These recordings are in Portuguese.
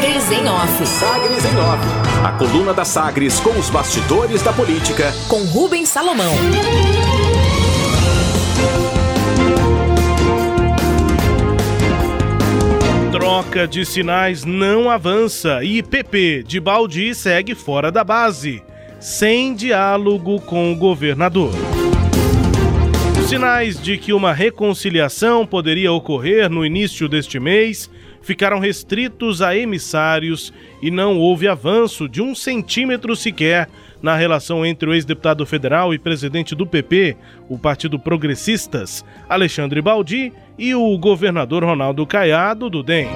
Sagres em Off. Sagres em Off. A coluna da Sagres com os bastidores da política. Com Rubens Salomão. Troca de sinais não avança e PP de Baldi segue fora da base, sem diálogo com o governador. Sinais de que uma reconciliação poderia ocorrer no início deste mês ficaram restritos a emissários e não houve avanço de um centímetro sequer na relação entre o ex-deputado federal e presidente do PP, o Partido Progressistas, Alexandre Baldi, e o governador Ronaldo Caiado, do DEM.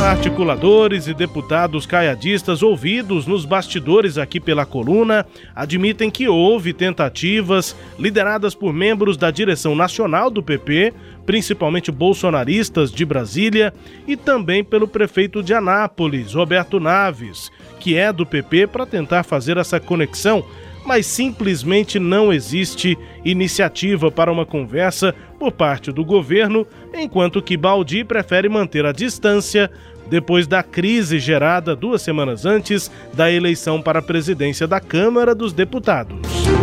Articuladores e deputados caiadistas ouvidos nos bastidores aqui pela coluna admitem que houve tentativas lideradas por membros da direção nacional do PP, principalmente bolsonaristas de Brasília, e também pelo prefeito de Anápolis, Roberto Naves, que é do PP, para tentar fazer essa conexão mas simplesmente não existe iniciativa para uma conversa por parte do governo, enquanto que Baldi prefere manter a distância depois da crise gerada duas semanas antes da eleição para a presidência da Câmara dos Deputados.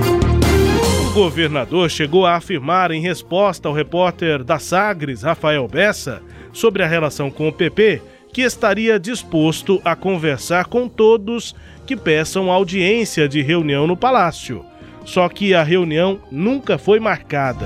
Governador chegou a afirmar, em resposta ao repórter da Sagres, Rafael Bessa, sobre a relação com o PP, que estaria disposto a conversar com todos que peçam audiência de reunião no palácio. Só que a reunião nunca foi marcada.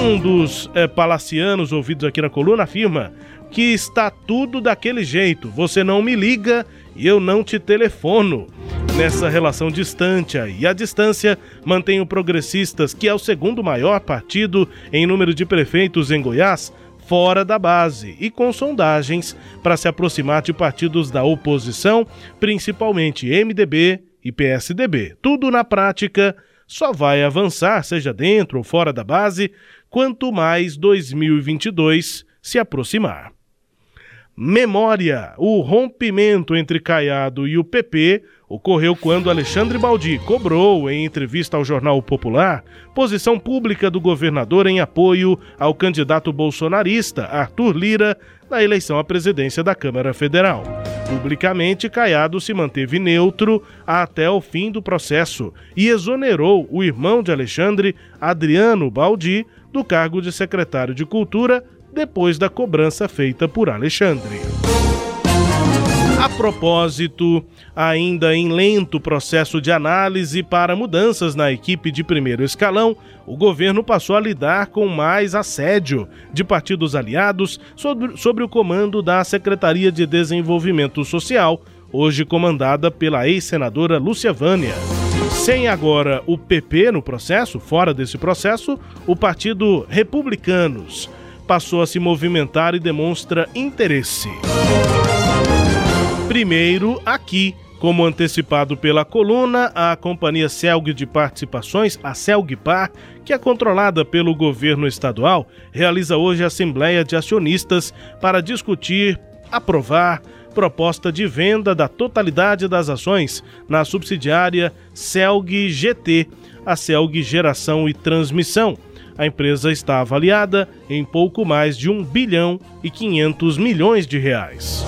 Um dos é, palacianos ouvidos aqui na coluna afirma que está tudo daquele jeito. Você não me liga e eu não te telefono. Nessa relação distante aí. A distância mantém o Progressistas, que é o segundo maior partido em número de prefeitos em Goiás, fora da base e com sondagens para se aproximar de partidos da oposição, principalmente MDB e PSDB. Tudo na prática só vai avançar, seja dentro ou fora da base, quanto mais 2022 se aproximar. Memória: o rompimento entre Caiado e o PP ocorreu quando Alexandre Baldi cobrou, em entrevista ao Jornal Popular, posição pública do governador em apoio ao candidato bolsonarista Arthur Lira na eleição à presidência da Câmara Federal. Publicamente, Caiado se manteve neutro até o fim do processo e exonerou o irmão de Alexandre, Adriano Baldi, do cargo de secretário de Cultura depois da cobrança feita por Alexandre. A propósito, ainda em lento processo de análise para mudanças na equipe de primeiro escalão, o governo passou a lidar com mais assédio de partidos aliados sobre, sobre o comando da Secretaria de Desenvolvimento Social, hoje comandada pela ex-senadora Lúcia Vânia. Sem agora o PP no processo, fora desse processo, o Partido Republicanos passou a se movimentar e demonstra interesse. Primeiro, aqui, como antecipado pela coluna, a companhia Celg de Participações, a Celgpar, que é controlada pelo governo estadual, realiza hoje a Assembleia de Acionistas para discutir, aprovar proposta de venda da totalidade das ações na subsidiária Celg GT, a Celg Geração e Transmissão a empresa está avaliada em pouco mais de 1 bilhão e 500 milhões de reais.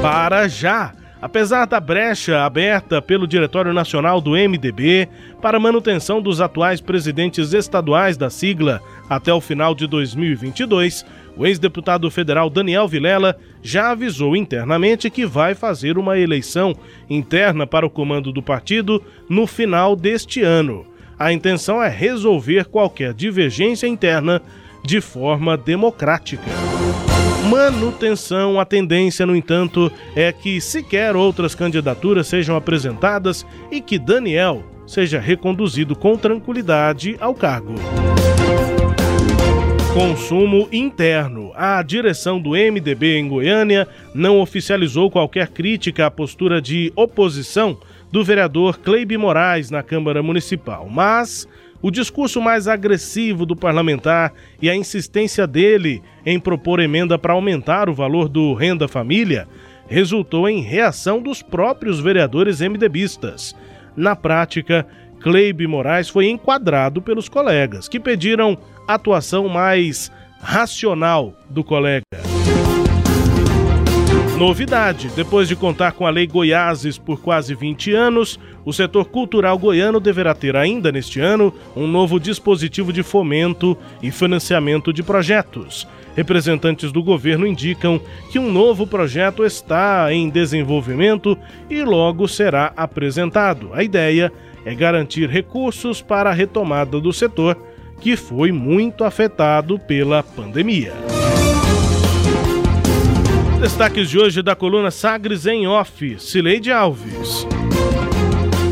Para já! Apesar da brecha aberta pelo Diretório Nacional do MDB para manutenção dos atuais presidentes estaduais da sigla até o final de 2022, o ex-deputado federal Daniel Vilela já avisou internamente que vai fazer uma eleição interna para o comando do partido no final deste ano. A intenção é resolver qualquer divergência interna de forma democrática. Manutenção, a tendência, no entanto, é que sequer outras candidaturas sejam apresentadas e que Daniel seja reconduzido com tranquilidade ao cargo. Consumo interno. A direção do MDB em Goiânia não oficializou qualquer crítica à postura de oposição do vereador Cleibe Moraes na Câmara Municipal, mas o discurso mais agressivo do parlamentar e a insistência dele em propor emenda para aumentar o valor do Renda Família resultou em reação dos próprios vereadores MDBistas. Na prática, Cleibe Moraes foi enquadrado pelos colegas, que pediram atuação mais racional do colega. Novidade: depois de contar com a Lei Goiáses por quase 20 anos, o setor cultural goiano deverá ter ainda neste ano um novo dispositivo de fomento e financiamento de projetos. Representantes do governo indicam que um novo projeto está em desenvolvimento e logo será apresentado. A ideia é garantir recursos para a retomada do setor, que foi muito afetado pela pandemia. Destaques de hoje da coluna Sagres em Off, Cileide Alves.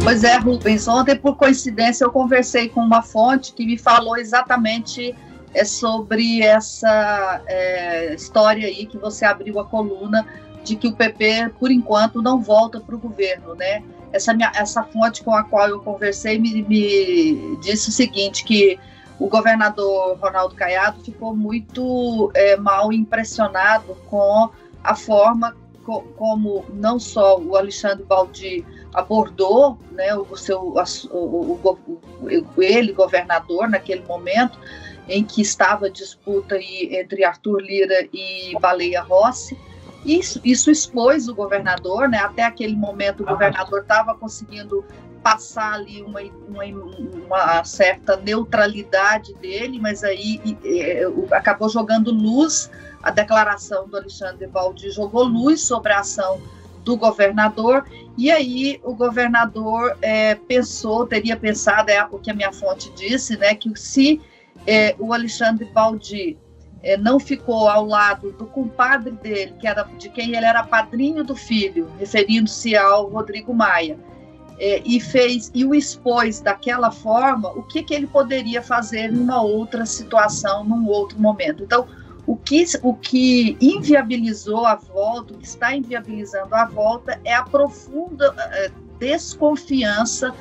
Pois é, Rubens, ontem por coincidência eu conversei com uma fonte que me falou exatamente é, sobre essa é, história aí que você abriu a coluna de que o PP, por enquanto, não volta para o governo, né? Essa, minha, essa fonte com a qual eu conversei me, me disse o seguinte, que o governador Ronaldo Caiado ficou muito é, mal impressionado com a forma co como não só o Alexandre Baldi abordou né, o seu, o, o, o, ele, governador, naquele momento em que estava a disputa entre Arthur Lira e Baleia Rossi, isso, isso expôs o governador, né? Até aquele momento o governador estava conseguindo passar ali uma, uma, uma, certa neutralidade dele, mas aí é, acabou jogando luz a declaração do Alexandre Baldi jogou luz sobre a ação do governador, e aí o governador é, pensou, teria pensado, é o que a minha fonte disse, né, que se é, o Alexandre Baldi é, não ficou ao lado do compadre dele, que era de quem ele era padrinho do filho, referindo-se ao Rodrigo Maia, é, e fez e o expôs daquela forma, o que, que ele poderia fazer numa outra situação, num outro momento. Então, o que, o que inviabilizou a volta, o que está inviabilizando a volta, é a profunda é, desconfiança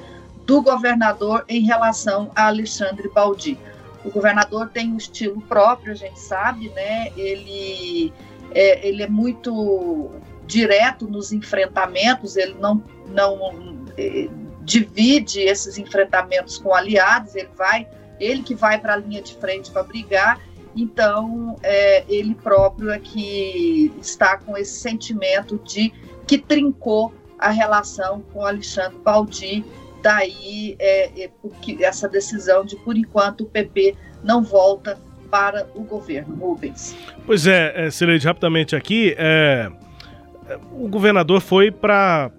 do governador em relação a Alexandre Baldi. O governador tem um estilo próprio, a gente sabe, né? Ele é, ele é muito direto nos enfrentamentos, ele não, não é, divide esses enfrentamentos com aliados, ele vai, ele que vai para a linha de frente para brigar, então é, ele próprio é que está com esse sentimento de que trincou a relação com Alexandre Baldi daí é, é, essa decisão de, por enquanto, o PP não volta para o governo. Rubens. Pois é, é Cileide, rapidamente aqui, é, o governador foi para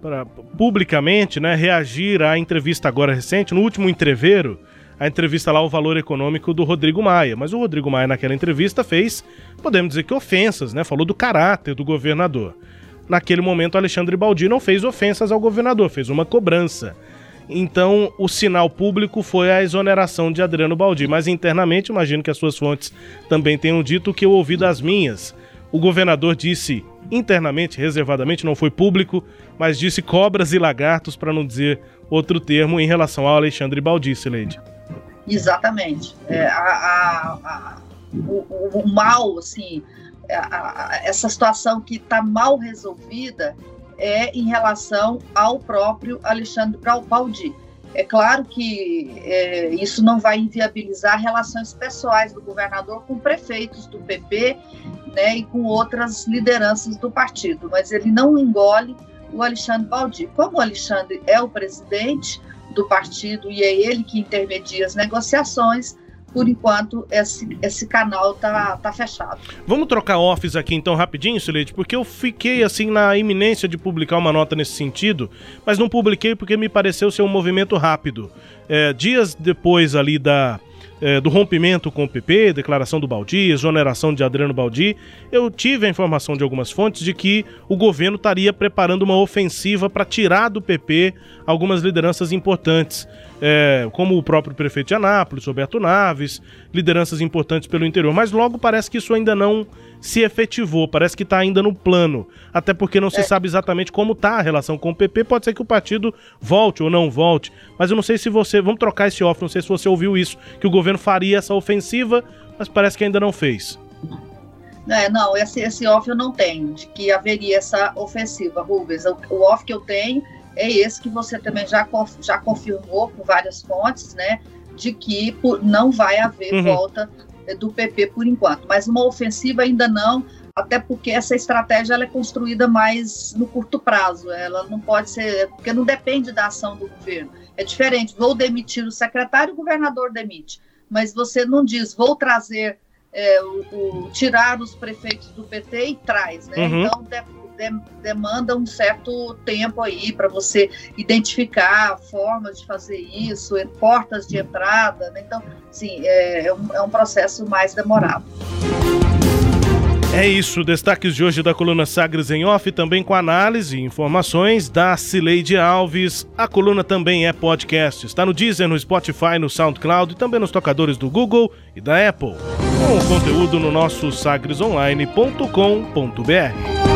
publicamente né, reagir à entrevista agora recente, no último entreveiro, a entrevista lá, o valor econômico do Rodrigo Maia. Mas o Rodrigo Maia, naquela entrevista, fez, podemos dizer que ofensas, né? Falou do caráter do governador. Naquele momento, Alexandre Baldi não fez ofensas ao governador, fez uma cobrança. Então, o sinal público foi a exoneração de Adriano Baldi, mas internamente, imagino que as suas fontes também tenham dito que eu ouvi das minhas. O governador disse internamente, reservadamente, não foi público, mas disse cobras e lagartos, para não dizer outro termo, em relação ao Alexandre Baldi, Sileide. Exatamente. É, a, a, a, o, o, mal, assim, essa situação que está mal resolvida, é em relação ao próprio Alexandre Baldi. É claro que é, isso não vai inviabilizar relações pessoais do governador com prefeitos do PP né, e com outras lideranças do partido, mas ele não engole o Alexandre Baldi. Como o Alexandre é o presidente do partido e é ele que intermedia as negociações, por enquanto, esse, esse canal tá, tá fechado. Vamos trocar offs aqui então rapidinho, Silete, porque eu fiquei assim na iminência de publicar uma nota nesse sentido, mas não publiquei porque me pareceu ser um movimento rápido. É, dias depois ali da é, do rompimento com o PP, declaração do Baldi, exoneração de Adriano Baldi, eu tive a informação de algumas fontes de que o governo estaria preparando uma ofensiva para tirar do PP algumas lideranças importantes, é, como o próprio prefeito de Anápolis, Roberto Naves, lideranças importantes pelo interior. Mas logo parece que isso ainda não se efetivou, parece que está ainda no plano, até porque não se é. sabe exatamente como está a relação com o PP. Pode ser que o partido volte ou não volte, mas eu não sei se você. Vamos trocar esse off, não sei se você ouviu isso, que o governo faria essa ofensiva, mas parece que ainda não fez. É, não, esse, esse off eu não tenho, de que haveria essa ofensiva, Rubens. O, o off que eu tenho é esse que você também já, já confirmou com várias fontes, né? De que por, não vai haver uhum. volta do PP por enquanto, mas uma ofensiva ainda não. até porque essa estratégia ela é construída mais no curto prazo, ela não pode ser, porque não depende da ação do governo. É diferente, vou demitir o secretário, o governador demite, mas você não diz, vou trazer, é, o, o, tirar os prefeitos do PT e traz, né? Uhum. Então, de, de, demanda um certo tempo aí para você identificar formas de fazer isso, portas de entrada, né? Então, sim, é, é, um, é um processo mais demorado. É isso, destaques de hoje da coluna Sagres em Off, também com análise e informações da Cileide Alves. A coluna também é podcast, está no Deezer, no Spotify, no SoundCloud e também nos tocadores do Google e da Apple. Com conteúdo no nosso sagresonline.com.br.